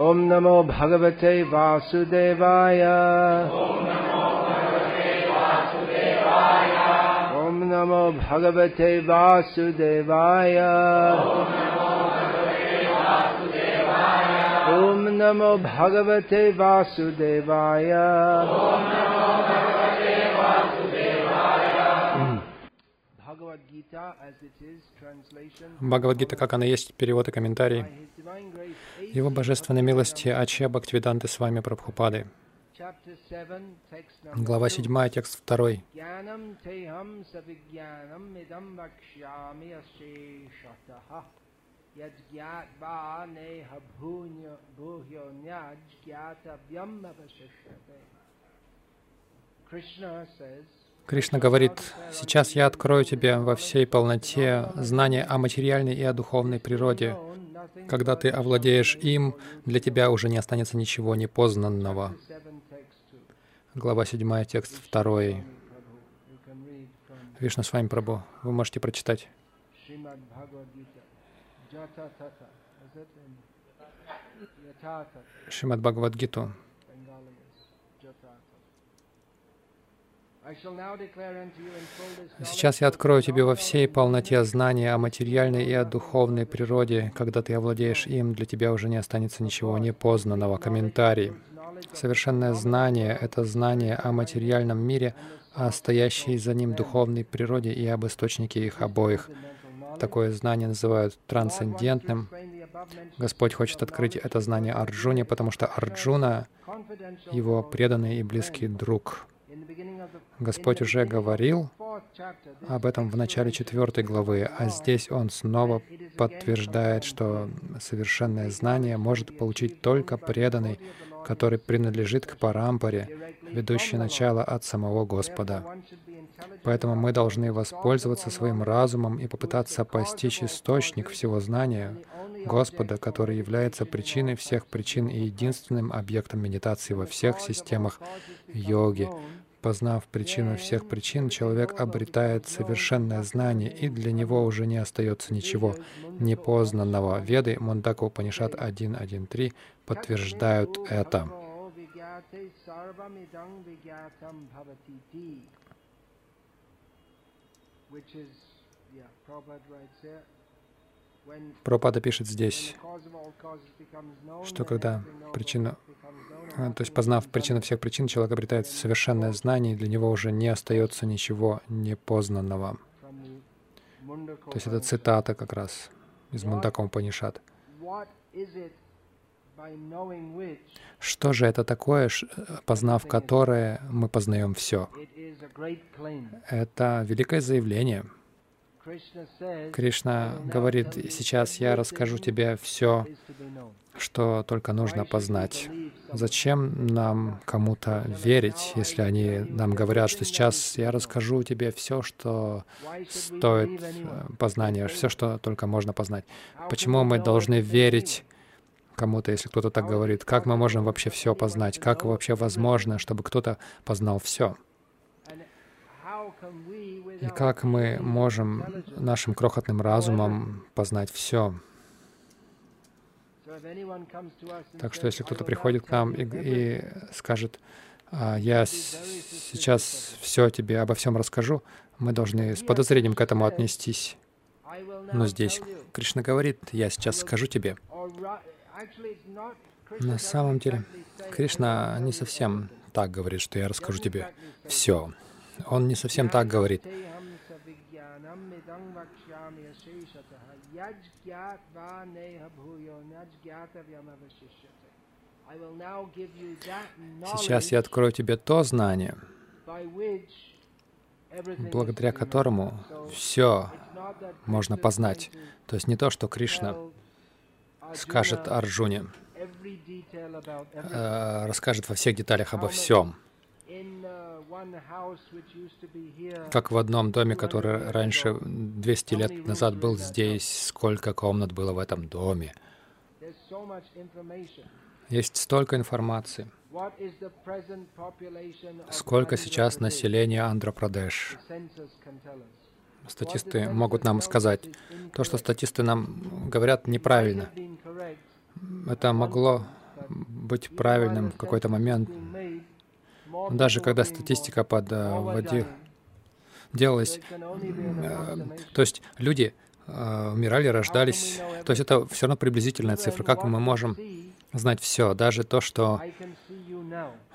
ॐ नमो भगवते वासुदेवाय ॐ नमो भगवते वासुदेवाय ॐ नमो भगवते वासुदेवाय Bhagavad Gita as it is translation Бхагавадгита, как она есть, перевод и комментарий. Его божественной милости Аче Бхактивиданты с вами Прабхупады. Глава 7, текст 2. Кришна говорит, «Сейчас я открою тебе во всей полноте знания о материальной и о духовной природе, когда ты овладеешь им, для тебя уже не останется ничего непознанного». 7 text 2 Глава 7, текст 2. Prabhu you can read from Вишна с вами, Прабу. Вы можете прочитать. Srimad Bhagavad Сейчас я открою тебе во всей полноте знания о материальной и о духовной природе. Когда ты овладеешь им, для тебя уже не останется ничего непознанного. Комментарий. Совершенное знание — это знание о материальном мире, о стоящей за ним духовной природе и об источнике их обоих. Такое знание называют трансцендентным. Господь хочет открыть это знание Арджуне, потому что Арджуна — его преданный и близкий друг. Господь уже говорил об этом в начале четвертой главы, а здесь Он снова подтверждает, что совершенное знание может получить только преданный, который принадлежит к парампаре, ведущей начало от самого Господа. Поэтому мы должны воспользоваться своим разумом и попытаться постичь источник всего знания, Господа, который является причиной всех причин и единственным объектом медитации во всех системах йоги. Познав причину всех причин, человек обретает совершенное знание, и для него уже не остается ничего непознанного. Веды Мундака Упанишат 1.1.3 подтверждают это. Which is, yeah, Prabhupada writes there, Пропада пишет здесь, что когда причина, а, то есть познав причину всех причин, человек обретает совершенное знание, и для него уже не остается ничего непознанного. То есть это цитата как раз из Мундака Упанишат. Что же это такое, познав которое мы познаем все? Это великое заявление. Кришна говорит, сейчас я расскажу тебе все, что только нужно познать. Зачем нам кому-то верить, если они нам говорят, что сейчас я расскажу тебе все, что стоит э, познания, все, что только можно познать? Почему мы должны верить кому-то, если кто-то так говорит? Как мы можем вообще все познать? Как вообще возможно, чтобы кто-то познал все? И как мы можем нашим крохотным разумом познать все? Так что если "I кто-то приходит к нам и, и everything," скажет, «А, я сейчас все тебе обо всем расскажу, мы должны с подозрением к этому отнестись. Но здесь. Кришна говорит, я сейчас скажу тебе. На самом деле, Кришна "I will не совсем everything." так говорит, что я расскажу тебе все. Он не совсем так говорит. Сейчас я открою тебе то знание, благодаря которому все можно познать. То есть не то, что Кришна скажет Арджуне, э, расскажет во всех деталях обо всем. Как в одном доме, который раньше, 200 лет назад был здесь, сколько комнат было в этом доме. Есть столько информации. Сколько сейчас населения us. Статисты могут нам сказать. То, что статисты нам говорят, неправильно. Это могло быть правильным в какой-то момент. Даже когда статистика подводила, делалась, э, то есть люди э, умирали, рождались, то есть это все равно приблизительная цифра. Как мы можем знать все, даже то, что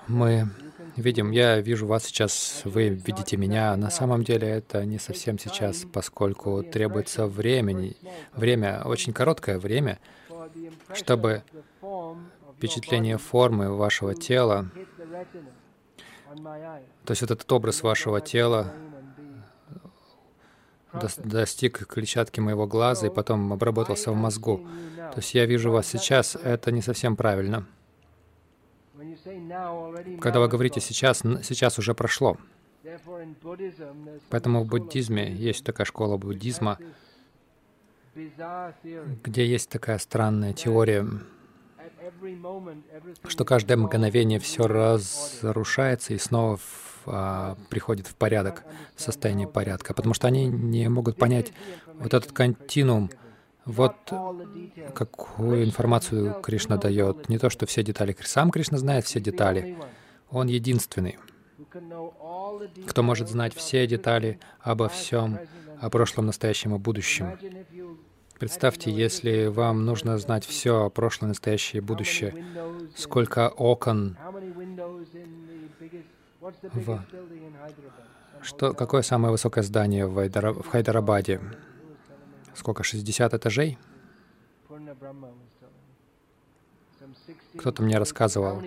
мы видим. Я вижу вас сейчас, вы видите меня. На самом деле это не совсем сейчас, поскольку требуется времени, время, очень короткое время, чтобы впечатление формы вашего тела, то есть вот этот образ вашего тела достиг клетчатки моего глаза и потом обработался в мозгу. То есть я вижу вас сейчас, это не совсем правильно. Когда вы говорите «сейчас», сейчас уже прошло. Поэтому в буддизме есть такая школа буддизма, где есть такая странная теория, что каждое мгновение все разрушается и снова в, а, приходит в порядок, в состояние порядка, потому что они не могут понять вот этот континуум, вот какую информацию Кришна дает. Не то, что все детали. Сам Кришна знает все детали. Он единственный, кто может знать все детали обо всем, о прошлом, настоящем и будущем. Представьте, если вам нужно знать все о прошлом, настоящее и будущее, сколько окон в... Что, какое самое высокое здание в, Айдара... в Хайдарабаде? сколько, 60 этажей? Кто-то мне рассказывал,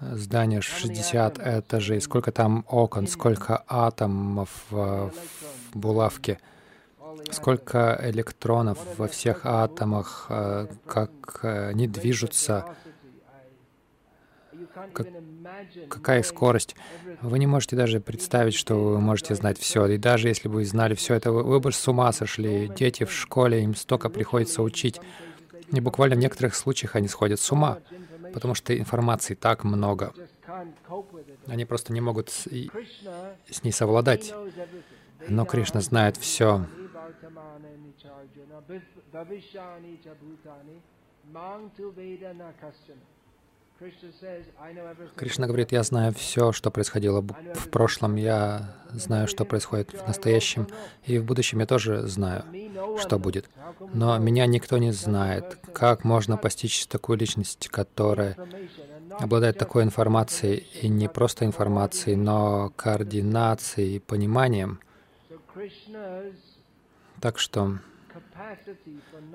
здание 60 этажей, сколько там окон, сколько атомов в булавке, сколько электронов во всех атомах, э, как э, они движутся, как, какая скорость. Вы не можете даже представить, что вы можете знать все. И даже если бы вы знали все это, вы бы с ума сошли. Дети в школе, им столько приходится учить. И буквально в некоторых случаях они сходят с ума, потому что информации так много. Они просто не могут с, с ней совладать. Но Кришна знает все. Кришна говорит, я знаю все, что происходило в прошлом, я знаю, что происходит в настоящем, и в будущем я тоже знаю, что будет. Но меня никто не знает. Как можно постичь такую личность, которая обладает такой информацией, и не просто информацией, но координацией и пониманием? Так что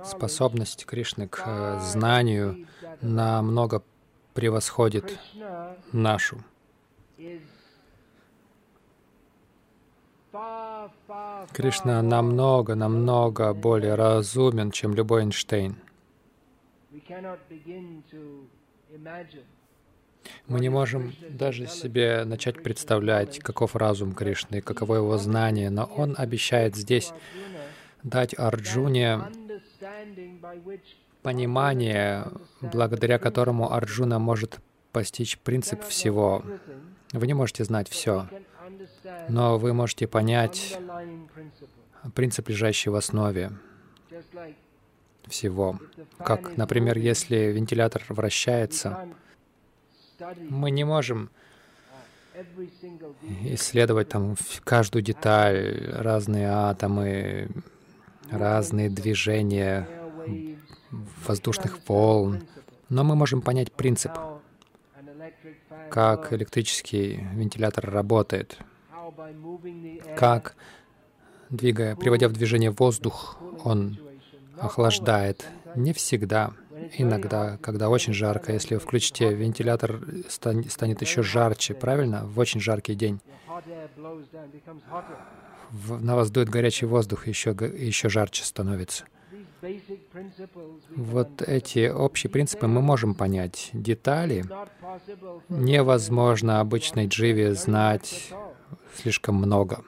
способность Кришны к э, знанию намного превосходит нашу. Кришна намного, намного более разумен, чем любой Эйнштейн. Мы не можем даже себе начать представлять, каков разум Кришны, каково его знание, но он обещает здесь дать Арджуне понимание, благодаря которому Арджуна может постичь принцип всего. Вы не можете знать все, но вы можете понять принцип, лежащий в основе всего. Как, например, если вентилятор вращается, мы не можем исследовать там каждую деталь, разные атомы, разные движения воздушных волн. Но мы можем понять принцип, как электрический вентилятор работает, как, двигая, приводя в движение воздух, он охлаждает. Не всегда. Иногда, когда очень жарко, если вы включите вентилятор, станет еще жарче, правильно? В очень жаркий день. На вас дует горячий воздух, еще, еще жарче становится. Вот эти общие принципы мы можем понять. Детали невозможно обычной дживе знать слишком много.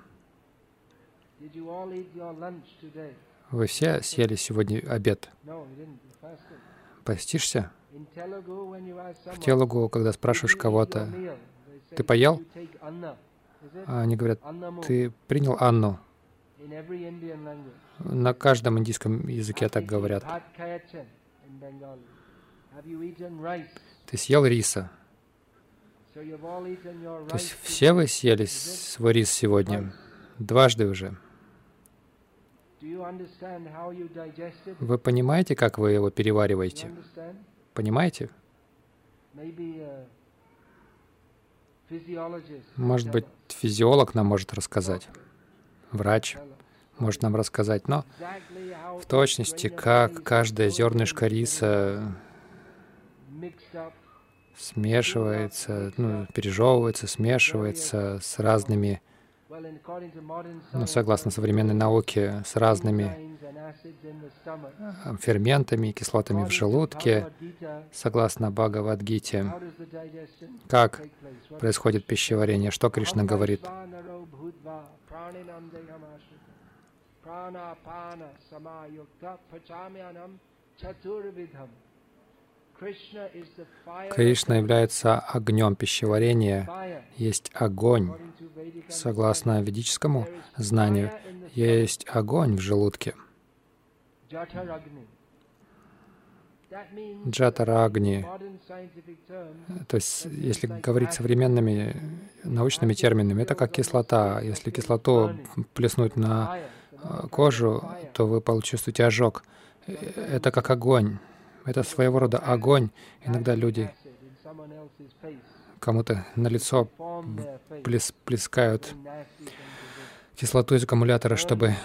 Вы все съели сегодня обед? Постишься? В Телугу, когда спрашиваешь кого-то, ты поел? Они говорят, ты принял Анну? На каждом индийском языке так говорят. Ты съел риса. То есть все вы съели свой рис сегодня. Дважды уже. Вы понимаете, как вы его перевариваете? Понимаете? Может быть, физиолог нам может рассказать. Врач может нам рассказать. Но в точности, как каждое зернышко риса смешивается, ну, пережевывается, смешивается с разными, ну, science, согласно современной науке, с разными э, ферментами, кислотами в желудке, согласно Бхагавадгите. Как происходит пищеварение? Что Кришна говорит? Bhutva praninam dehamashita. Pranapana samayukta Кришна является огнем пищеварения. Есть огонь. Согласно ведическому знанию, есть огонь в желудке. Джатарагни. То есть, если говорить современными научными терминами, это как кислота. Если кислоту плеснуть на э, кожу, то вы почувствуете ожог. Э, Это как огонь. Это своего рода огонь. Иногда люди кому-то на лицо плес- плескают кислоту из аккумулятора, чтобы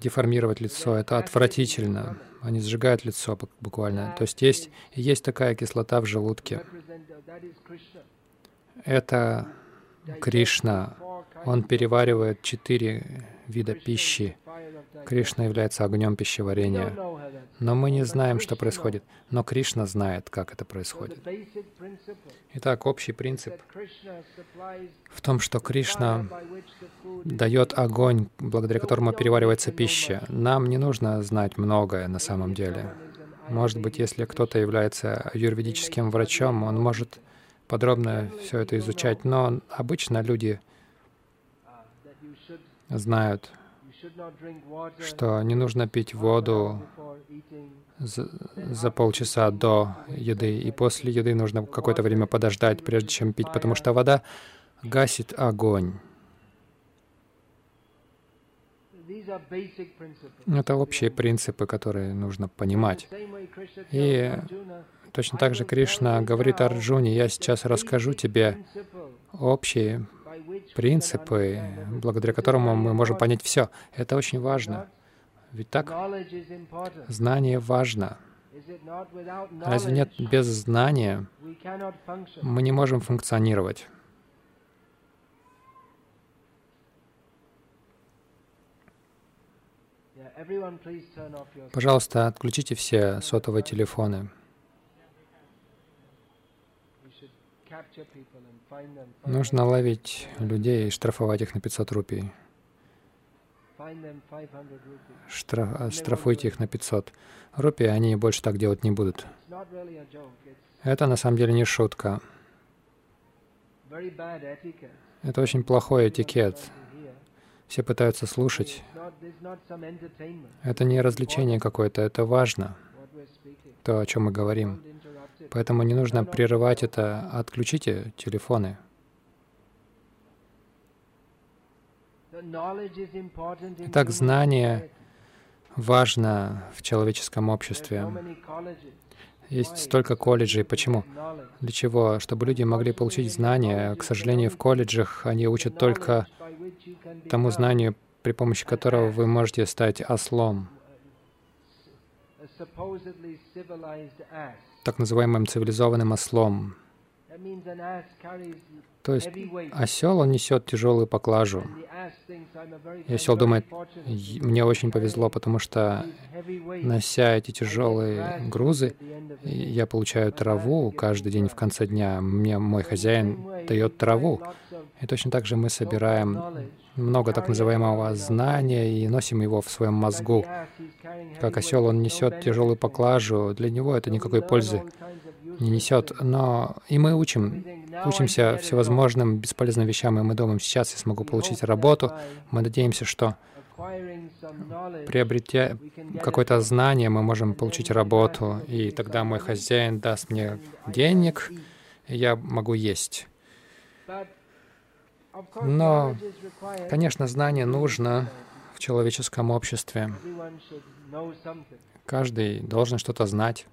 деформировать лицо. Это отвратительно. Они сжигают лицо бу- буквально. То есть есть, есть такая кислота в желудке. Это Кришна. Он переваривает четыре вида пищи. Кришна является огнем пищеварения. Но мы не знаем, что происходит. Но Кришна знает, как это происходит. Итак, общий принцип в том, что Кришна дает огонь, благодаря которому переваривается пища. Нам не нужно знать многое на самом деле. Может быть, если кто-то является юридическим врачом, он может подробно все это изучать, но обычно люди знают, что не нужно пить воду за, за полчаса до еды, и после еды нужно какое-то время подождать, прежде чем пить, потому что вода гасит огонь. Это общие принципы, которые нужно понимать. И точно так же Кришна говорит Арджуне, я сейчас расскажу тебе общие принципы, благодаря very мы можем понять все. Это очень важно. Ведь так, знание важно. Разве нет без знания мы не можем функционировать? Пожалуйста, отключите все сотовые телефоны. Нужно ловить людей и штрафовать их на 500 рупий. find them 500 rupees. Штра- а, Штрафуйте их на 500 рупий, они больше так делать не будут. Это на самом деле не шутка. Это очень плохой этикет. Все пытаются слушать. Это не развлечение какое-то, это важно, то, о чем мы говорим. Поэтому не нужно прерывать это. Отключите телефоны. Итак, знание важно в человеческом обществе. Есть столько колледжей. Почему? Для чего? Чтобы люди могли получить знания. К сожалению, в колледжах они учат только тому знанию, при помощи которого вы можете стать ослом, так называемым цивилизованным ослом. То есть осел, он несет тяжелую поклажу. И very думает, fortunate «Й- to мне очень повезло, потому что, нося эти тяжелые грузы, я получаю траву каждый день в конце дня. Мне мой хозяин дает траву. И точно так же мы собираем много так называемого знания и носим его в своем мозгу. Как осел, он несет тяжелую поклажу, для него это никакой пользы не несет. Но и мы учим, учимся всевозможным бесполезным вещам, и мы думаем, сейчас я смогу получить работу. Мы надеемся, что приобретя какое-то знание, мы можем получить работу, и тогда мой хозяин даст мне денег, и я могу есть. Но, конечно, знание нужно в человеческом обществе. Каждый должен что-то знать.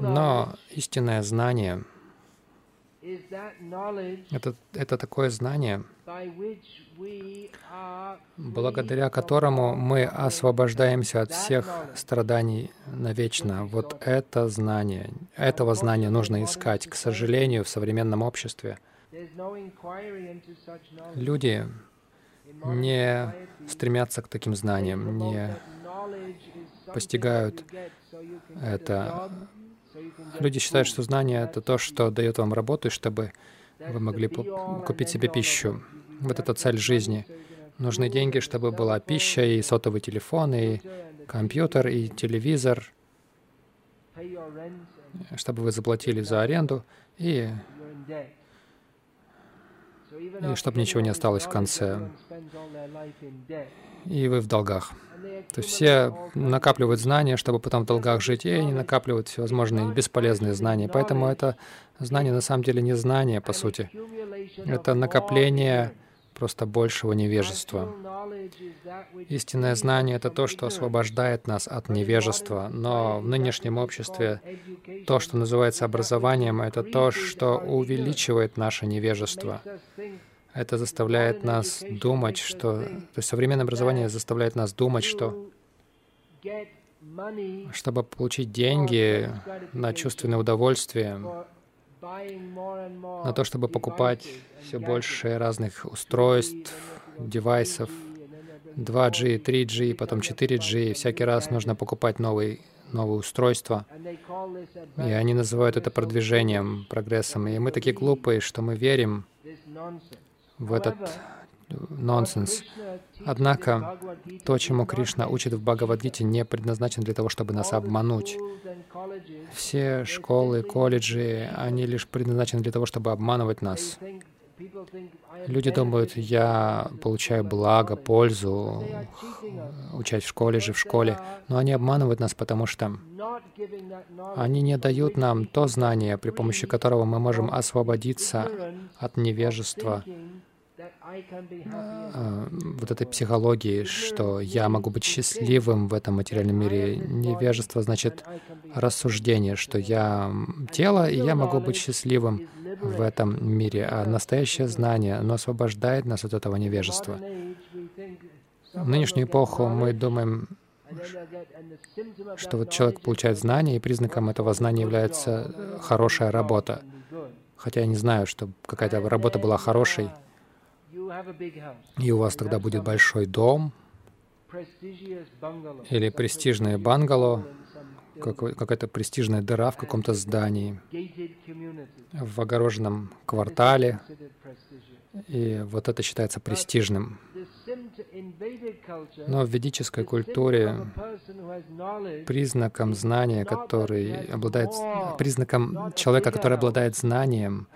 Но истинное знание это, это такое знание, благодаря которому мы освобождаемся от всех страданий навечно. Вот это знание, этого знания нужно искать. К сожалению, в современном обществе люди не стремятся к таким знаниям, не постигают это. Люди считают, что знание — это то, что дает вам работу, чтобы вы могли купить себе пищу. Вот это цель жизни. Нужны деньги, чтобы была пища, и сотовый телефон, и компьютер, и телевизор, чтобы вы заплатили за аренду, и, и чтобы ничего не осталось в конце. И вы в долгах. То есть все накапливают знания, чтобы потом в долгах жить, и они накапливают всевозможные бесполезные знания. Поэтому это знание на самом деле не знание, по сути. Это накопление просто большего невежества. Истинное знание — это то, что освобождает нас от невежества. Но в нынешнем обществе то, что называется образованием, это то, что увеличивает наше невежество. Это заставляет нас думать, что... То есть современное образование заставляет нас думать, что чтобы получить деньги на чувственное удовольствие, на то, чтобы покупать все больше разных устройств, девайсов, 2G, 3G, потом 4G, и всякий раз нужно покупать новые, новые устройства. И они называют это продвижением, прогрессом. И мы такие глупые, что мы верим в этот нонсенс. Однако то, чему Кришна учит в Бхагавадгите, не предназначено для того, чтобы нас обмануть. Все школы, колледжи, они лишь предназначены для того, чтобы обманывать нас. Люди думают, я получаю благо, пользу, учать в школе же, в школе. Но они обманывают нас, потому что они не дают нам то знание, при помощи которого мы можем освободиться от невежества, вот этой психологии, что я могу быть счастливым в этом материальном мире. Невежество значит рассуждение, что я тело, и я могу быть счастливым в этом мире. А настоящее знание, оно освобождает нас от этого невежества. В нынешнюю эпоху мы думаем, что вот человек получает знания, и признаком этого знания является хорошая работа. Хотя я не знаю, что какая-то работа была хорошей, и у вас тогда будет большой дом или престижное бангало, какая-то престижная дыра в каком-то здании, в огороженном квартале, и вот это считается престижным. Но в ведической культуре признаком знания, который обладает, признаком человека, который обладает знанием,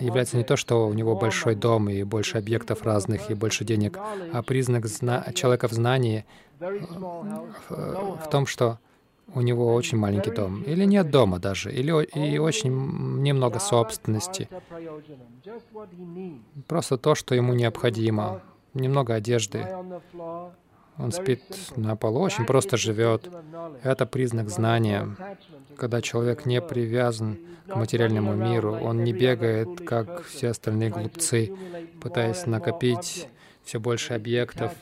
является не то, что у него большой дом и больше объектов разных и больше денег, а признак зна человека в знании в, в том, что у него очень маленький дом, или нет дома даже, или и очень немного собственности. Просто то, что ему необходимо. Немного одежды. Он спит на полу, очень просто живет. Это признак знания. Когда человек не привязан к материальному миру, он не бегает, как все остальные глупцы, пытаясь накопить все больше объектов,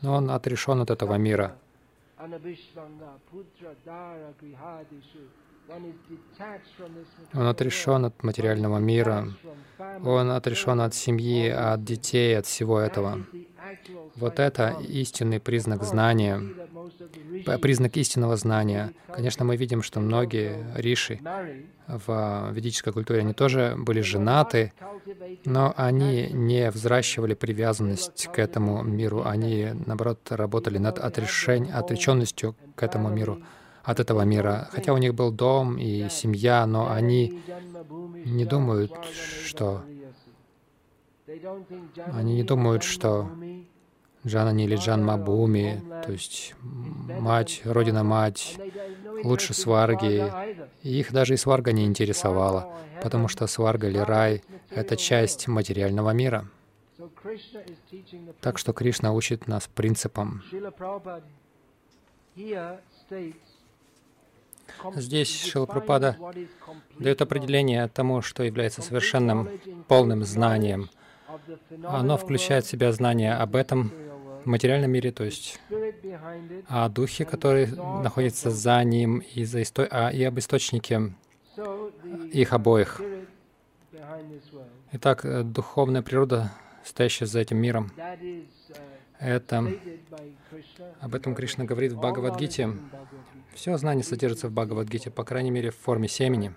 но он отрешен от этого мира. Он отрешен от материального мира, он отрешен от семьи, от детей, от всего этого. Вот это истинный признак знания, признак истинного знания. Конечно, мы видим, что многие риши в ведической культуре, они тоже были женаты, но они не взращивали привязанность к этому миру, они, наоборот, работали над отрешень, отреченностью к этому миру, от этого мира. Хотя у них был дом и семья, но они не думают, что Они не думают, что Джанани или Джан Мабуми, то есть мать, родина-мать, лучше сварги. Их даже и сварга не интересовала, потому что сварга или рай — это часть материального мира. Так что Кришна учит нас принципам. Здесь Шилапрапада дает определение тому, что является совершенным полным знанием. Оно включает в себя знание об этом материальном мире, то есть о духе, который находится за ним, и, за исто... а, и об источнике их обоих. Итак, духовная природа, стоящая за этим миром, это об этом Кришна говорит в Бхагавадгите. Все знание содержится в Бхагавадгите, по крайней мере, в форме семени.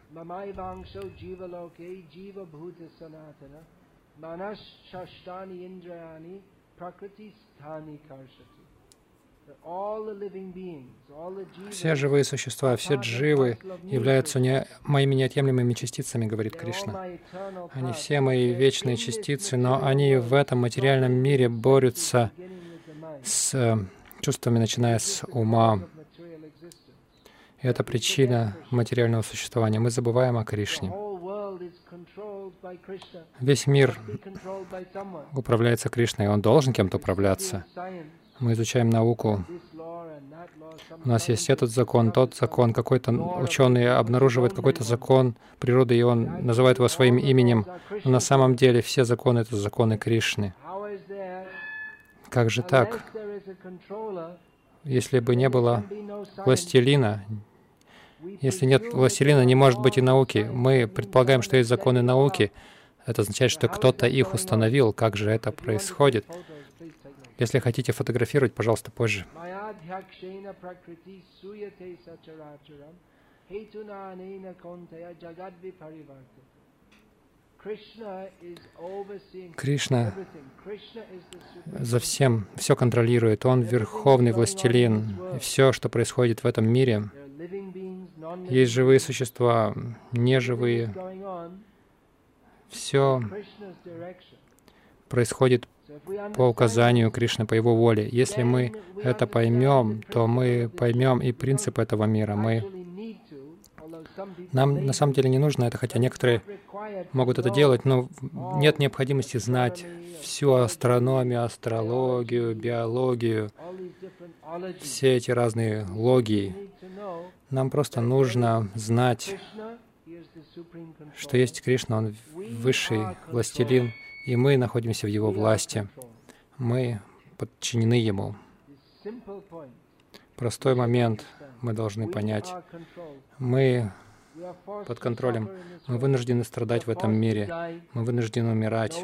Все живые существа, все дживы являются не, моими неотъемлемыми частицами, говорит Кришна. Они все мои вечные частицы, но они в этом материальном мире борются с э, чувствами, начиная с ума. И это причина материального существования. Мы забываем о Кришне. Весь мир управляется Кришной, он должен кем-то управляться. Мы изучаем науку. У нас есть этот закон, тот закон. Какой-то ученый обнаруживает какой-то закон природы, и он называет его своим именем. Но на самом деле все законы — это законы Кришны. Как же так? Если бы не было властелина, если нет властелина, не может быть и науки. Мы предполагаем, что есть законы науки. Это означает, что кто-то их установил. Как же это происходит? Если хотите фотографировать, пожалуйста, позже. Кришна за всем, все контролирует. Он верховный властелин. И все, что происходит в этом мире, есть живые существа, неживые. Все происходит по указанию Кришны, по Его воле. Если мы это поймем, то мы поймем и принцип этого мира. Мы нам на самом деле не нужно это, хотя некоторые могут это делать, но нет необходимости знать всю астрономию, астрологию, биологию, все эти разные логии. Нам просто нужно знать, что есть Кришна, Он высший властелин, и мы находимся в Его власти. Мы подчинены Ему. Простой момент мы должны понять. Мы под контролем. Мы вынуждены страдать в этом мире. Мы вынуждены умирать.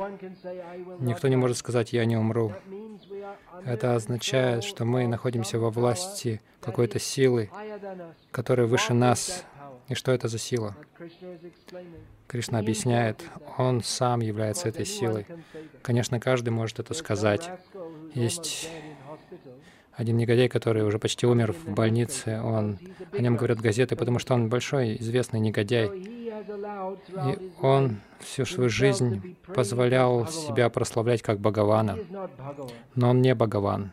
Никто не может сказать «я не умру». Это означает, что мы находимся во власти какой-то силы, которая выше нас. И что это за сила? Кришна объясняет, Он сам является этой силой. Конечно, каждый может это сказать. Есть один негодяй, который уже почти умер в больнице, он, о нем говорят газеты, потому что он большой, известный негодяй. И он всю свою жизнь позволял себя прославлять как Бхагавана. Но он не Бхагаван.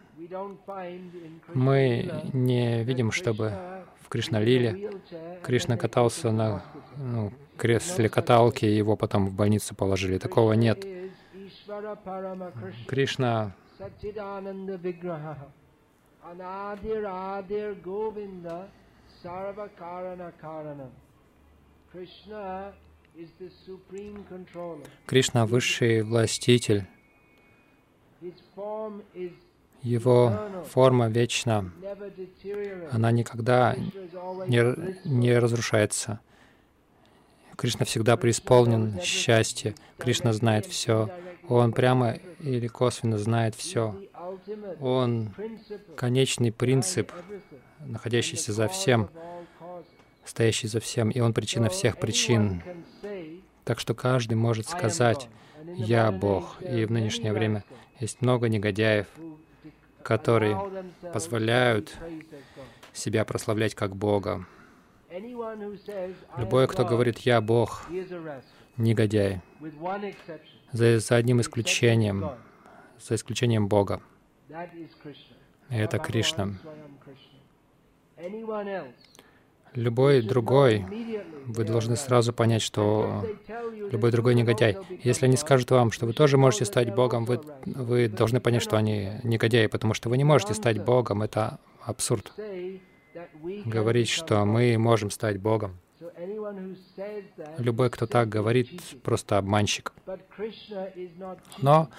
Мы не видим, чтобы в Кришналиле Кришна катался на ну, кресле каталки, и его потом в больницу положили. Такого нет. Кришна Anadir Adir Govinda Sarva Karana Karanam. Krishna is the supreme controller. Кришна — высший властитель. Его форма вечна. Она никогда не, не разрушается. Кришна всегда преисполнен счастья. Кришна знает все. Он прямо или косвенно знает все. Он конечный принцип, находящийся за всем, стоящий за всем, и Он причина всех причин. Так что каждый может сказать, «Я Бог». И в нынешнее время есть много негодяев, которые позволяют себя прославлять как Бога. Любой, кто говорит «Я Бог», exception. за, за одним исключением, за исключением Бога. Это Кришна. Любой другой, вы должны сразу понять, что любой другой негодяй. Если они скажут вам, что вы тоже можете стать Богом, вы, вы должны понять, что они негодяи, потому что вы не можете стать. Богом. Это абсурд. Говорить, что мы можем стать Богом. Любой, кто так говорит, просто обманщик. Но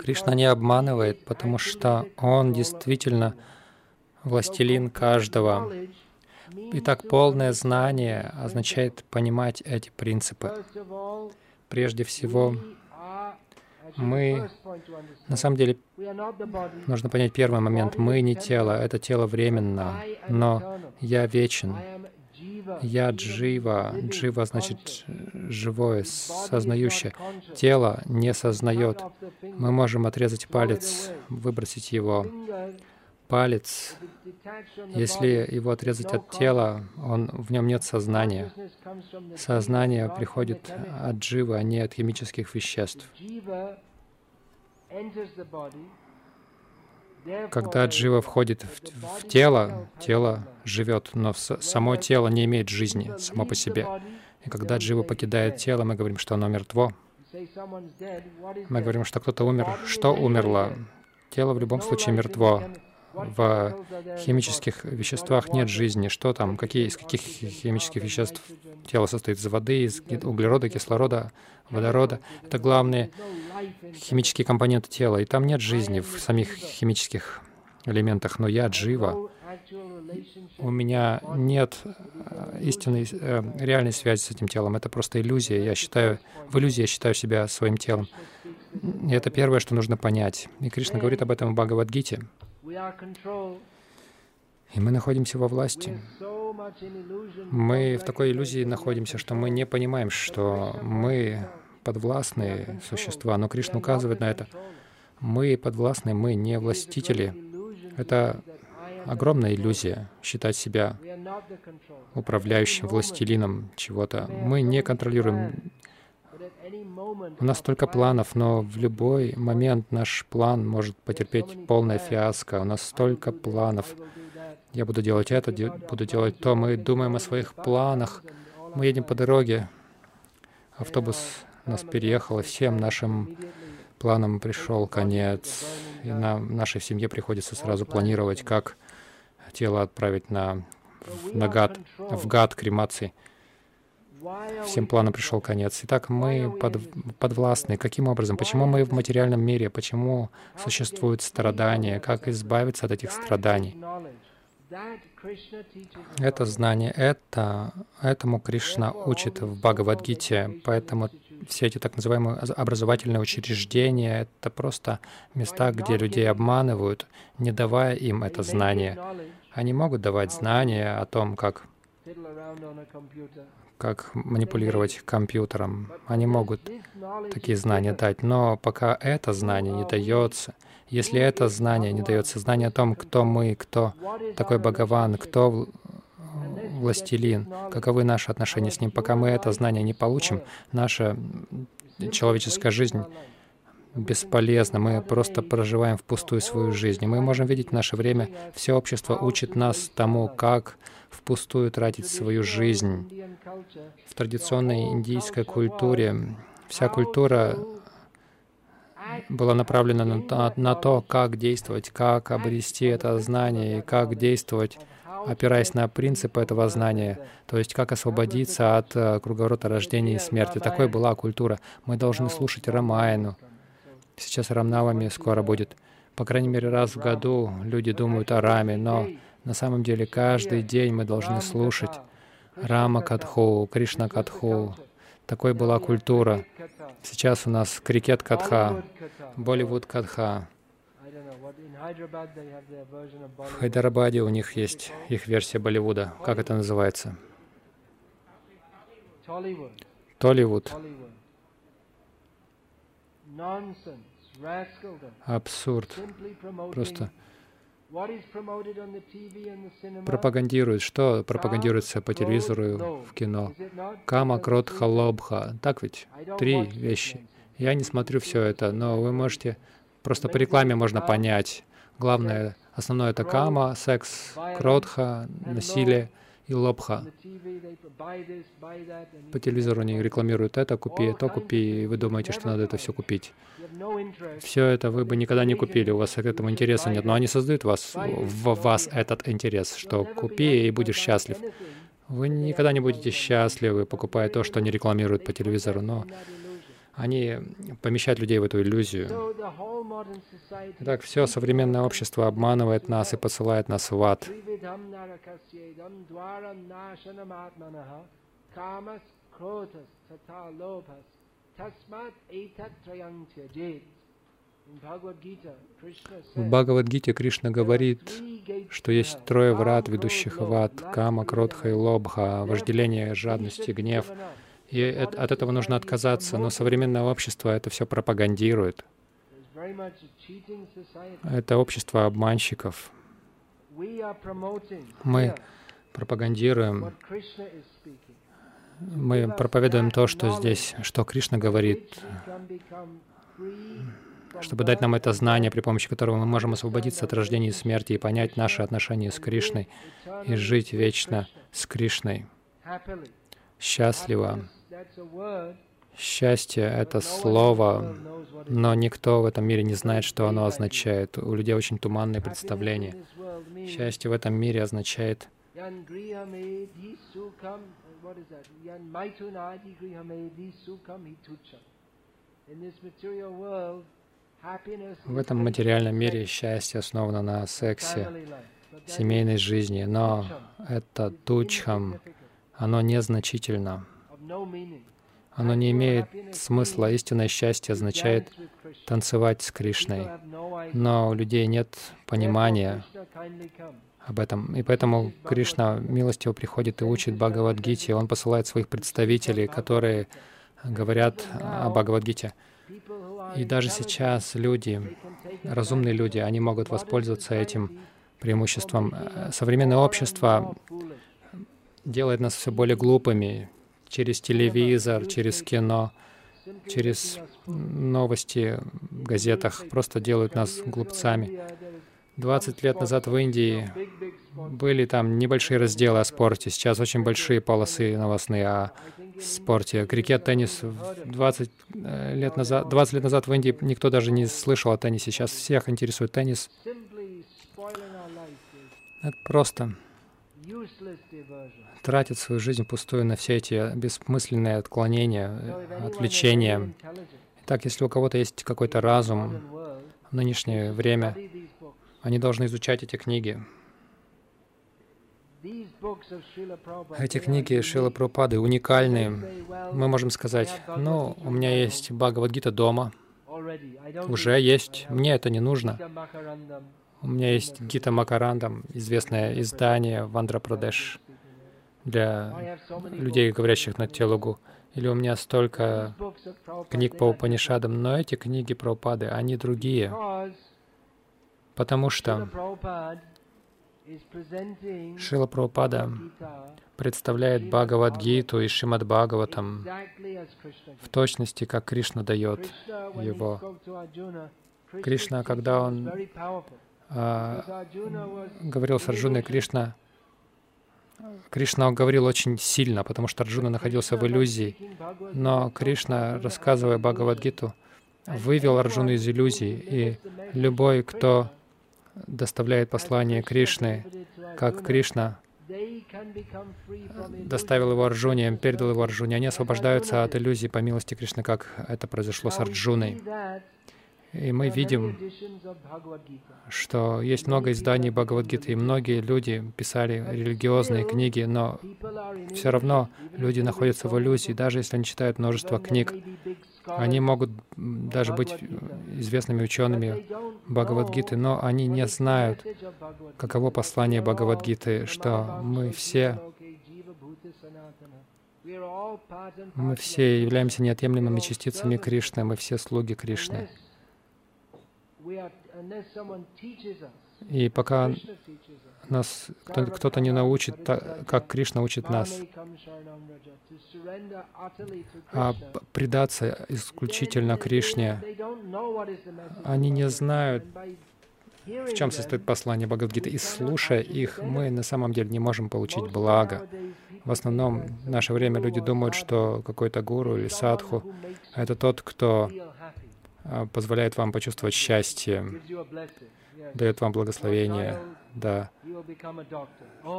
Кришна не обманывает, потому что Он действительно властелин каждого. Итак, полное знание означает понимать эти принципы. Прежде всего, мы, на самом деле, нужно понять первый момент. Мы не тело, это тело временно, но я вечен. Я джива. Джива значит живое, сознающее. Тело не сознает. Мы можем отрезать палец, выбросить его. Палец, если его отрезать от тела, он, в нем нет сознания. Сознание приходит от дживы, а не от химических веществ. Когда джива входит в, в тело, тело живет, но само тело не имеет жизни само по себе. И когда джива покидает тело, мы говорим, что оно мертво. Мы говорим, что кто-то умер. Что умерло? Тело в любом случае мертво. В химических веществах нет жизни. Что там? Какие, из каких хи- химических веществ тело состоит? Из воды, из углерода, кислорода, водорода. Это главные химические компоненты тела. И там нет жизни в самих химических элементах. Но я джива. У меня нет э, истинной, э, реальной связи с этим телом. Это просто иллюзия. Я считаю, в иллюзии я считаю себя своим телом. И это первое, что нужно понять. И Кришна говорит об этом в Бхагавадгите. И мы находимся во власти. Мы в такой иллюзии находимся, что мы не понимаем, что мы подвластные существа. Но Кришна указывает на это. Мы подвластны, мы не властители. Это огромная иллюзия считать себя управляющим, властелином чего-то. Мы не контролируем. У нас столько планов, но в любой момент наш план может потерпеть полное фиаско. У нас столько планов. Я буду делать это, буду делать то. Мы думаем о своих планах. Мы едем по дороге. Автобус нас переехал, и всем нашим планам пришел конец. И нам, нашей семье приходится сразу планировать, как тело отправить на, на гад, в гад кремации. Всем планам пришел конец. Итак, мы под, подвластны. Каким образом? Почему мы в материальном мире? Почему существует страдание? Как избавиться от этих страданий? Это знание, это, этому Кришна учит в Бхагавадгите. Поэтому все эти так называемые аз- образовательные учреждения — это просто места, где людей обманывают, не давая им это знание. Они могут давать знания о том, как, как манипулировать компьютером. Они могут такие знания дать. Но пока это знание не дается, если это знание не дается, знание о том, кто мы, кто такой Бхагаван, кто властелин, каковы наши отношения с ним, пока мы это знание не получим, наша человеческая жизнь бесполезна. Мы просто проживаем впустую свою жизнь. Мы можем видеть в наше время, все общество учит нас тому, как впустую тратить свою жизнь. В традиционной индийской культуре вся культура была направлена на, на то, как действовать, как обрести это знание и как действовать, опираясь на принципы этого знания, то есть как освободиться от э, круговорота рождения и смерти. Такой была культура. Мы должны слушать Рамайну. Сейчас Рамнавами скоро будет. По крайней мере, раз в году люди думают о Раме, но на самом деле каждый день мы должны слушать Рама Катху, Кришна Катху. Такой была культура. Сейчас у нас крикет Катха, Болливуд Катха. В Хайдарабаде у них есть их версия Болливуда. Как это называется? Толливуд. Абсурд. Просто пропагандируют, что пропагандируется по телевизору в кино. Кама, кротха, лобха. Так ведь? Три вещи. Я не смотрю все это, но вы можете... Просто по рекламе можно понять. Главное, основное это кама, секс, кротха, насилие и лобха. По телевизору они рекламируют это, купи, то купи, и вы думаете, что надо это все купить. Все это вы бы никогда не купили, у вас к этому интереса нет, но они создают вас, в вас этот интерес, что купи и будешь счастлив. Вы никогда не будете счастливы, покупая то, что они рекламируют по телевизору, но они помещают людей в эту иллюзию. Итак, все современное общество обманывает нас и посылает нас в ад. В Бхагавадгите Кришна говорит, что есть трое врат, ведущих в ад — кама, кротха и лобха, вожделение, жадность и гнев — и от этого нужно отказаться, но современное общество это все пропагандирует. Это общество обманщиков. Мы пропагандируем, мы проповедуем то, что здесь, что Кришна говорит, чтобы дать нам это знание, при помощи которого мы можем освободиться от рождения и смерти и понять наши отношения с Кришной и жить вечно с Кришной, счастливо. Счастье — это слово, но никто в этом мире не знает, что оно означает. У людей очень туманные представления. Счастье в этом мире означает в этом материальном мире счастье основано на сексе, семейной жизни, но это тучхам, оно незначительно. Оно не имеет смысла. Истинное счастье означает танцевать с Кришной. Но у людей нет понимания об этом. И поэтому Кришна милостиво приходит и учит Бхагавадгите. Он посылает своих представителей, которые говорят о Бхагавадгите. И даже сейчас люди, разумные люди, они могут воспользоваться этим преимуществом. Современное общество делает нас все более глупыми, через телевизор, через кино, через новости в газетах, просто делают нас глупцами. 20 лет назад в Индии были там небольшие разделы о спорте, сейчас очень большие полосы новостные о спорте. Крикет, теннис. 20 э, лет назад, 20 лет назад в Индии никто даже не слышал о теннисе, сейчас всех интересует теннис. Это просто тратит свою жизнь пустую на все эти бессмысленные отклонения, отвлечения. Итак, если у кого-то есть какой-то разум в нынешнее время, они должны изучать эти книги. Эти книги Шила Прабхупады уникальны. Мы можем сказать, ну, у меня есть Бхагавадгита дома, уже есть, мне это не нужно. У меня есть Гита Макарандам, известное издание в Андхра-Прадеш для людей, говорящих на телугу. Или у меня столько книг по Упанишадам, но эти книги про они другие. Потому что Шила Прабхупада представляет Бхагавадгиту и Шримад Бхагаватам в точности, как Кришна дает его. Кришна, когда он а, говорил с Арджуной Кришна, Кришна говорил очень сильно, потому что Арджуна находился в иллюзии. Но Кришна, рассказывая Бхагавадгиту, вывел Арджуну из иллюзии. И любой, кто доставляет послание Кришны, как Кришна доставил его Арджуне, передал его Арджуне, они освобождаются от иллюзии по милости Кришны, как это произошло с Арджуной. И мы видим, что есть много изданий Бхагавадгиты, и многие люди писали религиозные книги, но все равно люди находятся в иллюзии, даже если они читают множество книг. Они могут даже быть известными учеными Бхагавадгиты, но они не знают, каково послание Бхагавадгиты, что мы все мы все являемся неотъемлемыми частицами Кришны, мы все слуги Кришны. И пока нас кто- кто-то не научит, как Кришна учит нас, а предаться исключительно Кришне, они не знают, в чем состоит послание Бхагавадгиты. И слушая их, мы на самом деле не можем получить благо. В основном в наше время люди думают, что какой-то гуру или садху — это тот, кто позволяет вам почувствовать счастье, дает вам благословение. Да,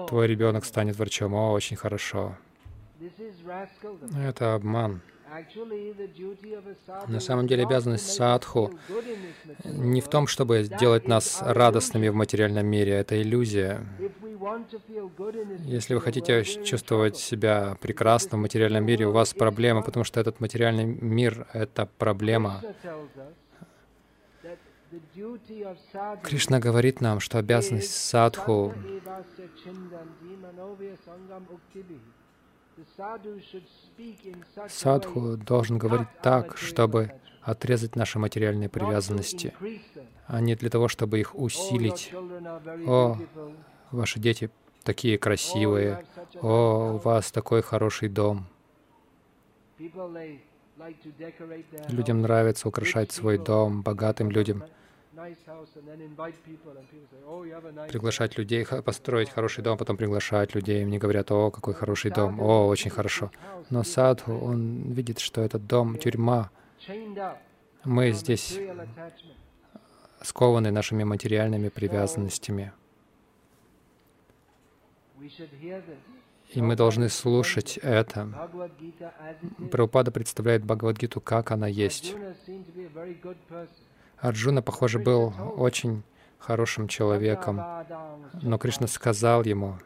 твой ребенок станет врачом. О, очень хорошо. Это обман. На самом деле обязанность садху Не в том, чтобы сделать нас радостными в материальном мире. Это иллюзия. Если вы хотите чувствовать себя прекрасно в материальном мире, у вас проблема, потому что этот материальный мир — это проблема. Кришна говорит нам, что обязанность садху Садху должен говорить так, чтобы отрезать наши материальные привязанности, а не для того, чтобы их усилить. О, ваши дети такие красивые. О, у вас такой хороший дом. Людям нравится украшать свой дом, богатым людям. Приглашать людей, построить хороший дом, потом приглашать людей. Мне говорят, о, какой хороший дом, о, очень хорошо. Но садху, он видит, что этот дом — тюрьма. Мы здесь скованы нашими материальными привязанностями. И мы должны слушать это. Прабхупада представляет Бхагавадгиту, как она есть. Арджуна, похоже, был очень хорошим человеком, но Кришна сказал ему,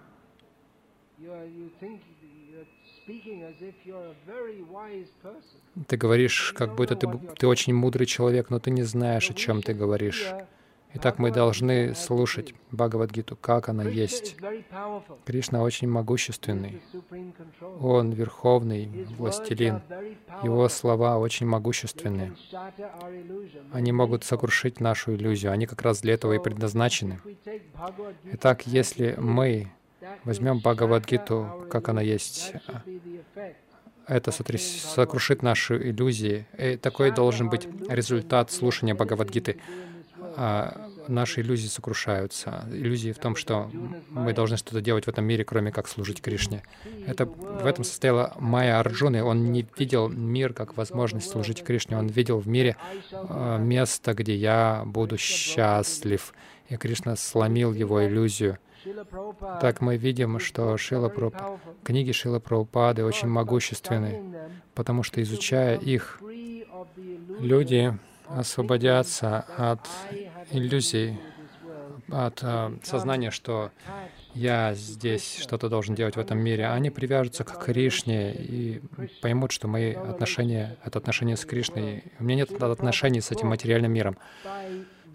ты говоришь, как будто ты, ты очень мудрый человек, но ты не знаешь, о чем ты говоришь. Итак, мы должны слушать Бхагавадгиту, как она есть. Кришна очень могущественный. Он верховный властелин. Его слова очень могущественны. Они могут сокрушить нашу иллюзию. Они как раз для этого и предназначены. Итак, если мы возьмем Бхагавадгиту, как она есть, это сотряс- сокрушит наши иллюзии. И такой должен быть результат слушания Бхагавадгиты. А наши иллюзии сокрушаются. Иллюзии в том, что мы должны что-то делать в этом мире, кроме как служить Кришне. Это, в этом состояла Майя Арджуны. Он не видел мир как возможность служить Кришне. Он видел в мире э, место, где я буду счастлив. И Кришна сломил его иллюзию. Так мы видим, что Шила Праб... книги Шила Прабхупады очень могущественны, потому что, изучая их, люди освободятся от иллюзий, от э, сознания, что я здесь что-то должен делать в этом мире. Они привяжутся к Кришне и поймут, что мои отношения — это отношения с Кришной. У меня нет отношений с этим материальным миром.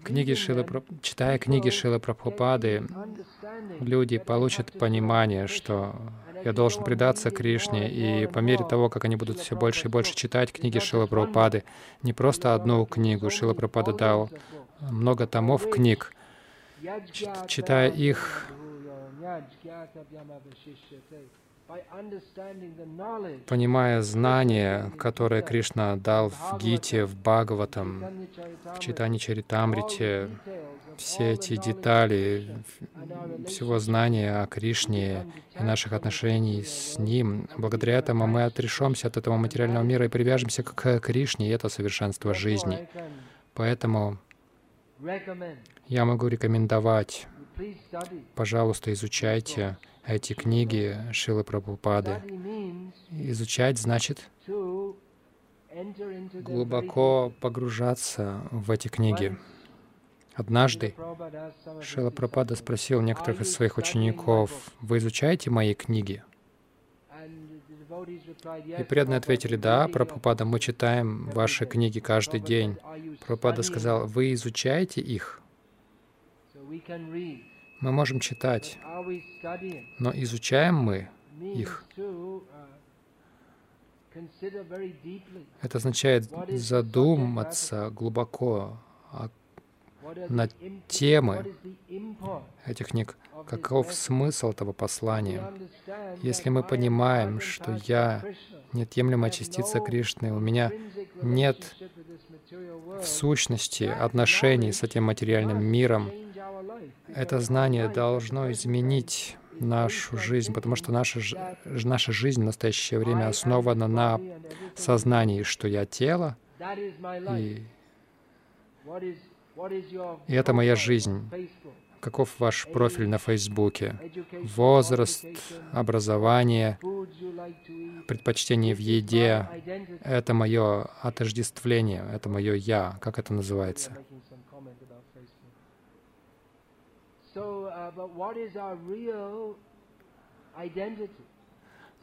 Книги Шилы, читая книги Шилы Прабхупады, люди получат понимание, что я должен предаться Кришне, и по мере того, как они будут все больше и больше читать книги Шилы Прабхупады, не просто одну книгу, Шила Прабхупада дал много томов книг, читая их, понимая знания, которые Кришна дал в Гите, в Бхагаватам, в Читане Чаритамрите, все эти детали всего знания о Кришне и наших отношений с Ним, благодаря этому мы отрешемся от этого материального мира и привяжемся к Кришне, и это совершенство жизни. Поэтому я могу рекомендовать, пожалуйста, изучайте эти книги Шилы Прабхупады. Изучать значит глубоко погружаться в эти книги. Однажды Шила Прабхупада спросил некоторых из своих учеников, «Вы изучаете мои книги?» И преданные ответили, «Да, Прабхупада, мы читаем ваши книги каждый день». Прабхупада сказал, «Вы изучаете их?» Мы можем читать, но изучаем мы их. Это означает задуматься глубоко о на темы этих книг. Каков смысл этого послания? Если мы понимаем, что я неотъемлемая частица Кришны, у меня нет в сущности отношений с этим материальным миром, это знание должно изменить нашу жизнь, потому что наша, наша жизнь в настоящее время основана на сознании, что я тело, и, и это моя жизнь. Каков ваш профиль на Фейсбуке? Возраст, образование, предпочтение в еде — это мое отождествление, это мое «я», как это называется.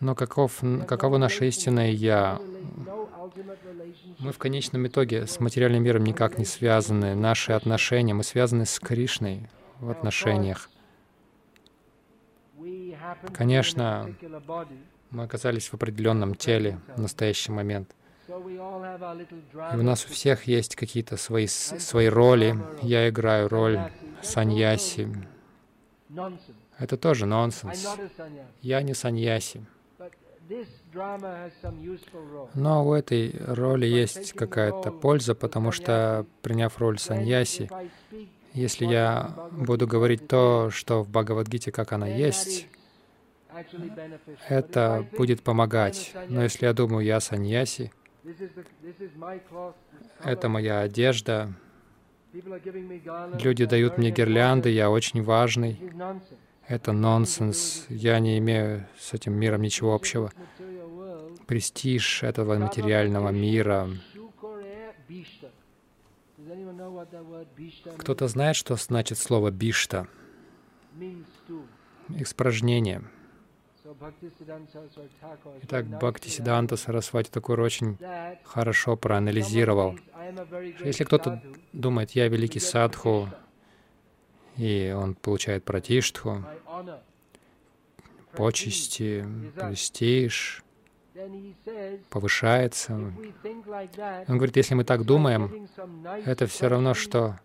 Но каков, каково наше истинное «Я»? Мы в конечном итоге с материальным миром никак не связаны. Наши отношения, мы связаны с Кришной в отношениях. Конечно, мы оказались в определенном теле в настоящий момент. И у нас у всех есть какие-то свои, свои роли. Я играю роль саньяси. Это тоже нонсенс. Я не саньяси. Но у этой роли есть какая-то польза, потому что, приняв роль саньяси, если я буду говорить то, что в Бхагавадгите, как она есть, это будет помогать. Но если я думаю, я саньяси, это моя одежда, люди дают мне гирлянды, я очень важный, это нонсенс, я не имею с этим миром ничего общего. Престиж этого материального мира. Кто-то знает, что значит слово «бишта»? Испражнение. Итак, Бхакти Сиданта Сарасвати Такур очень хорошо проанализировал. Если кто-то думает, я великий садху, и он получает пратиштху, почести, престиж, повышается. Он говорит, если мы так думаем, это все равно, что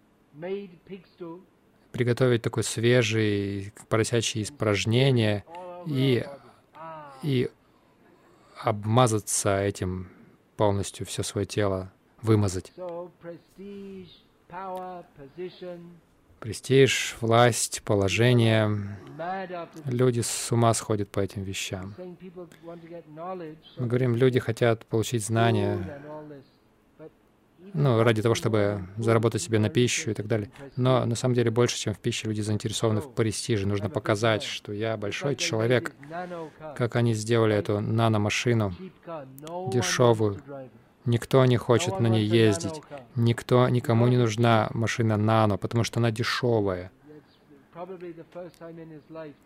приготовить такой свежий поросячье испражнение и, и обмазаться этим полностью, все свое тело вымазать престиж, власть, положение. Люди с ума сходят по этим вещам. Мы говорим, люди хотят получить знания, ну, ради того, чтобы заработать себе на пищу и так далее. Но на самом деле больше, чем в пище, люди заинтересованы в престиже. Нужно показать, что я большой человек, как они сделали эту наномашину, дешевую, Никто не хочет на ней ездить. Никто, никому не нужна машина нано, потому что она дешевая.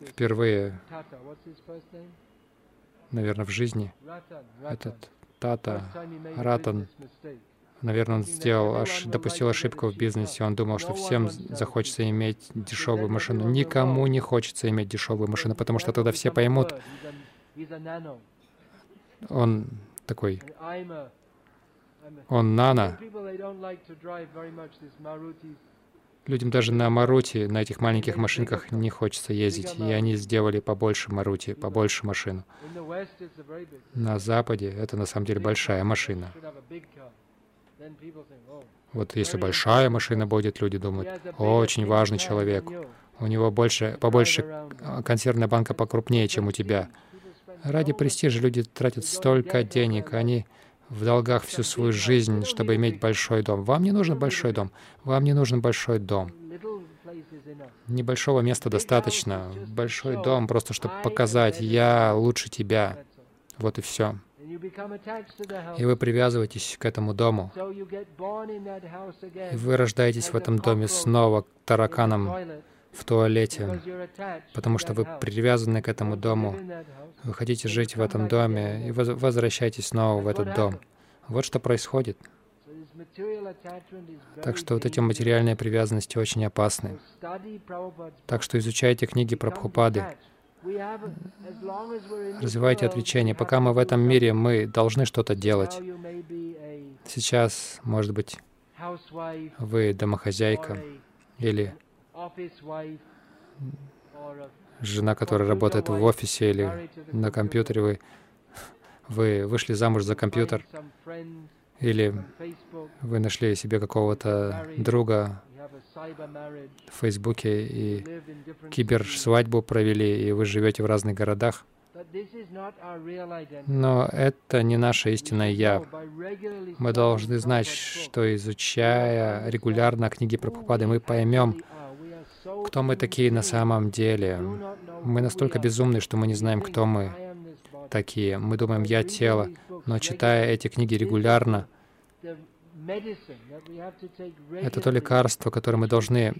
Впервые, наверное, в жизни этот Тата Ратан, наверное, он сделал, аж допустил ошибку в бизнесе. Он думал, что всем захочется иметь дешевую машину. Никому не хочется иметь дешевую машину, потому что тогда все поймут, он такой он нано. Людям даже на Марути, на этих маленьких машинках не хочется ездить, и они сделали побольше Марути, побольше машину. На Западе это на самом деле большая машина. Вот если большая машина будет, люди думают, очень важный человек, у него больше, побольше консервная банка покрупнее, чем у тебя. Ради престижа люди тратят столько денег, они в долгах всю свою жизнь, чтобы иметь большой дом. Вам не нужен большой дом. Вам не нужен большой дом. Небольшого места достаточно. Большой дом просто, чтобы показать, я лучше тебя. Вот и все. И вы привязываетесь к этому дому. И вы рождаетесь в этом доме снова тараканом в туалете, потому что вы привязаны к этому дому. Вы хотите жить в этом доме и возвращайтесь снова в этот дом. Вот что происходит. Так что вот эти материальные привязанности очень опасны. Так что изучайте книги Прабхупады. Развивайте отвлечение. Пока мы в этом мире, мы должны что-то делать. Сейчас, может быть, вы домохозяйка или жена, которая работает в офисе или на компьютере, вы, вы вышли замуж за компьютер, или вы нашли себе какого-то друга в Фейсбуке и cities. киберсвадьбу провели, и вы живете в разных городах. Но это не наше истинное «я». Мы должны знать, что изучая регулярно книги Прабхупады, мы поймем, кто мы такие на самом деле. Мы настолько безумны, что мы не знаем, кто мы такие. Мы думаем, я тело. Но читая эти книги регулярно, это то лекарство, которое мы должны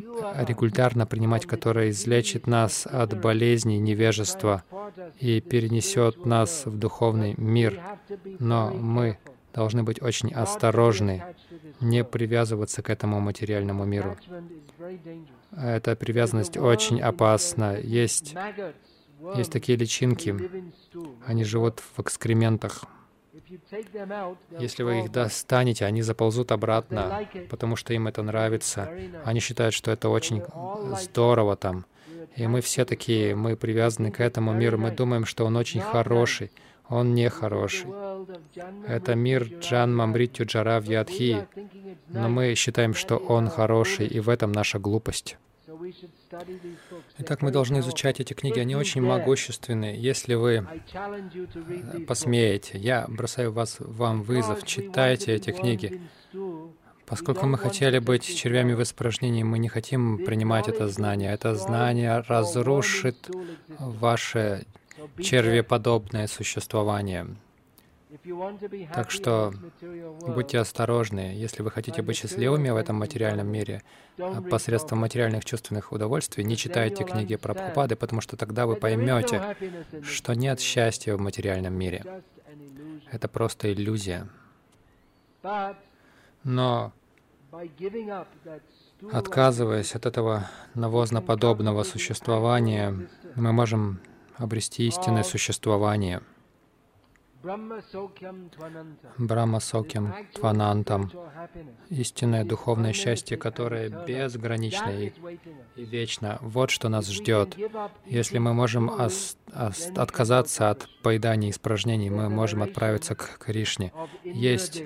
регулярно принимать, которое излечит нас от болезней невежества и перенесет нас в духовный мир. Но мы должны быть очень осторожны, не привязываться к этому материальному миру. Эта привязанность очень опасна. Есть, есть такие личинки, они живут в экскрементах. Если вы их достанете, они заползут обратно, потому что им это нравится. Они считают, что это очень здорово там. И мы все такие, мы привязаны к этому миру, мы думаем, что он очень хороший. Он не хороший. Это мир Джанма Мритю Джара Вьядхи. Но мы считаем, что он хороший, и в этом наша глупость. Итак, мы должны изучать эти книги, они очень могущественные. Если вы посмеете, я бросаю вас, вам вызов, читайте эти книги. Поскольку мы хотели быть червями в испражнении, мы не хотим принимать это знание. Это знание разрушит ваше червеподобное существование. Так что будьте осторожны, если вы хотите быть счастливыми в этом материальном мире, посредством материальных чувственных удовольствий, не читайте книги про Прабхупады, потому что тогда вы поймете, что нет счастья в материальном мире. Это просто иллюзия. Но отказываясь от этого навозноподобного существования, мы можем обрести истинное существование. Брахма Сокьям Тванантам, истинное духовное счастье, которое безгранично и, и вечно. Вот что нас ждет. Если мы можем ос- ос- отказаться от поедания испражнений, мы можем отправиться к Кришне. Есть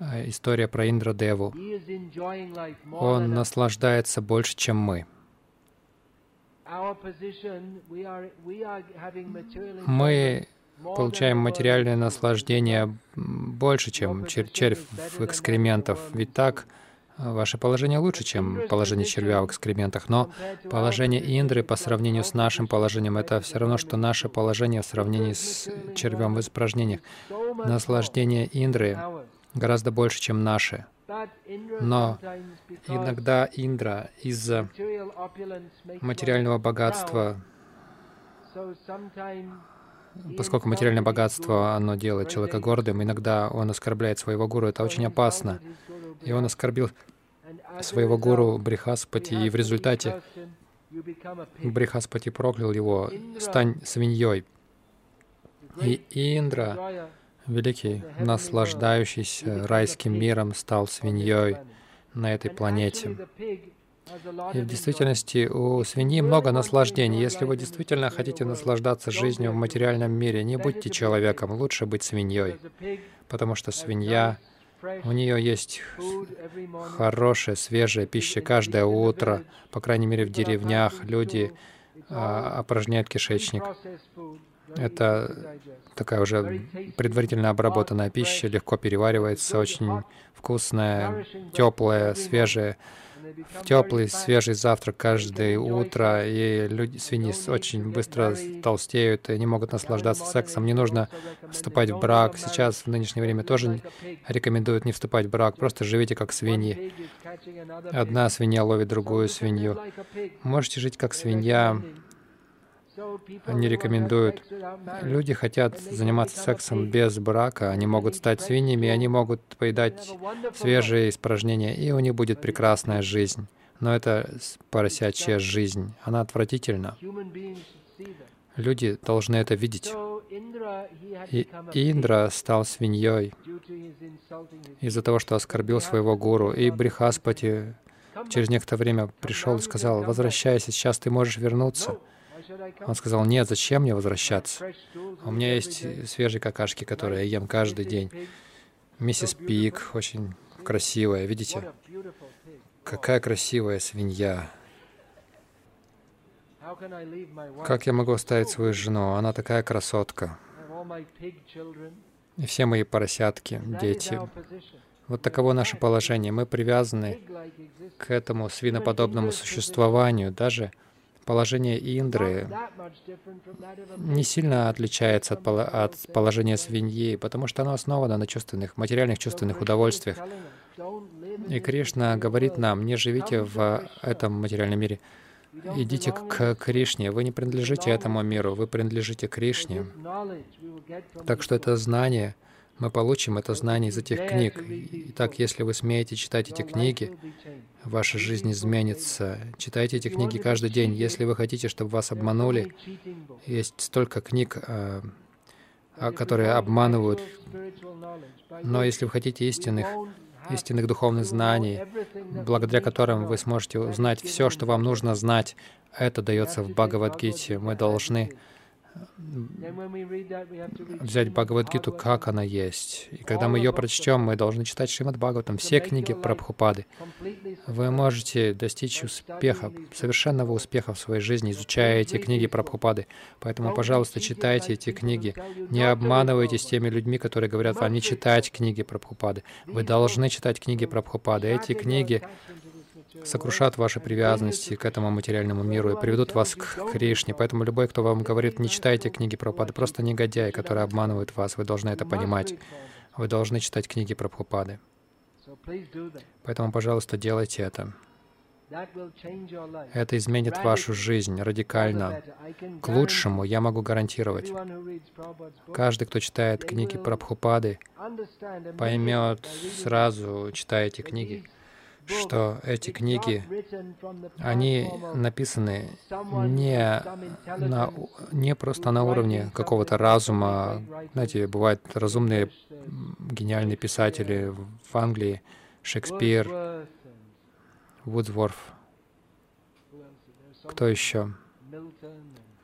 э, история про Индрадеву. Он наслаждается больше, чем мы. Мы получаем материальное наслаждение больше, чем чер червь в экскрементах. Ведь так ваше положение лучше, чем положение червя в экскрементах. Но положение Индры по сравнению с нашим положением — это все равно, что наше положение в сравнении с червем в испражнениях. Наслаждение Индры гораздо больше, чем наше. Но иногда Индра из-за материального богатства поскольку материальное богатство, оно делает человека гордым, иногда он оскорбляет своего гуру, это очень опасно. И он оскорбил своего гуру Брихаспати, и в результате Брихаспати проклял его, стань свиньей. И Индра, великий, наслаждающийся райским миром, стал свиньей на этой планете. И в действительности у свиньи много наслаждений. Если вы действительно хотите наслаждаться жизнью в материальном мире, не будьте человеком, лучше быть свиньей. Потому что свинья, у нее есть хорошая, свежая пища каждое утро. По крайней мере, в деревнях люди а, опорожняют кишечник. Это такая уже предварительно обработанная пища, легко переваривается, очень вкусная, теплая, свежая теплый, свежий завтрак каждое утро, и люди, свиньи очень быстро толстеют и не могут наслаждаться сексом. Не нужно вступать в брак. Сейчас, в нынешнее время, тоже рекомендуют не вступать в брак. Просто живите как свиньи. Одна свинья ловит другую свинью. Можете жить как свинья, они рекомендуют. Люди хотят заниматься сексом без брака, они могут стать свиньями, они могут поедать свежие испражнения, и у них будет прекрасная жизнь. Но это поросячья жизнь, она отвратительна. Люди должны это видеть. И Индра стал свиньей из-за того, что оскорбил своего гуру. И Брихаспати через некоторое время пришел и сказал, «Возвращайся, сейчас ты можешь вернуться». Он сказал, «Нет, зачем мне возвращаться? У меня есть свежие какашки, которые я ем каждый день». Миссис Пик очень красивая, видите? Какая красивая свинья. Как я могу оставить свою жену? Она такая красотка. И все мои поросятки, дети. Вот таково наше положение. Мы привязаны к этому свиноподобному существованию. Даже положение Индры не сильно отличается от, положения свиньи, потому что оно основано на чувственных, материальных чувственных удовольствиях. И Кришна говорит нам, не живите в этом материальном мире. Идите к Кришне. Вы не принадлежите этому миру, вы принадлежите Кришне. Так что это знание, мы получим это знание из этих книг. Итак, если вы смеете читать эти книги, ваша жизнь изменится. Читайте эти книги каждый день. Если вы хотите, чтобы вас обманули, есть столько книг, а, а, которые обманывают. Но если вы хотите истинных истинных духовных знаний, благодаря которым вы сможете узнать все, что вам нужно знать. Это дается в Бхагавадгите. Мы должны взять Бхагавадгиту, как она есть. И когда мы ее прочтем, мы должны читать Шримад Бхагаватам, все книги Прабхупады. Вы можете достичь успеха, совершенного успеха в своей жизни, изучая эти книги Прабхупады. Поэтому, пожалуйста, читайте эти книги. Не обманывайтесь теми людьми, которые говорят вам не читать книги Прабхупады. Вы должны читать книги Прабхупады. Эти книги сокрушат ваши привязанности к этому материальному миру и приведут вас к Кришне. Поэтому любой, кто вам говорит, не читайте книги Прабхупады, просто негодяй, который обманывает вас. Вы должны это понимать. Вы должны читать книги Прабхупады. Поэтому, пожалуйста, делайте это. Это изменит вашу жизнь радикально. К лучшему я могу гарантировать. Каждый, кто читает книги Прабхупады, поймет сразу, читая эти книги, что эти книги, они написаны не, на, не просто на уровне какого-то разума. Знаете, бывают разумные, гениальные писатели в Англии, Шекспир, Вудсворф, кто еще?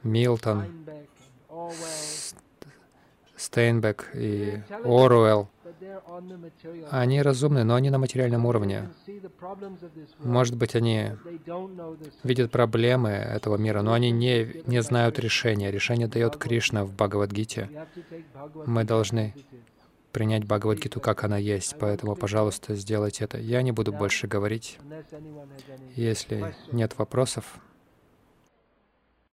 Милтон, Стейнбек и Оруэлл. Они разумны, но они на материальном уровне. Может быть, они видят проблемы этого мира, но они не, не знают решения. Решение дает Кришна в Бхагавадгите. Мы должны принять Бхагавадгиту, как она есть. Поэтому, пожалуйста, сделайте это. Я не буду больше говорить. Если нет вопросов,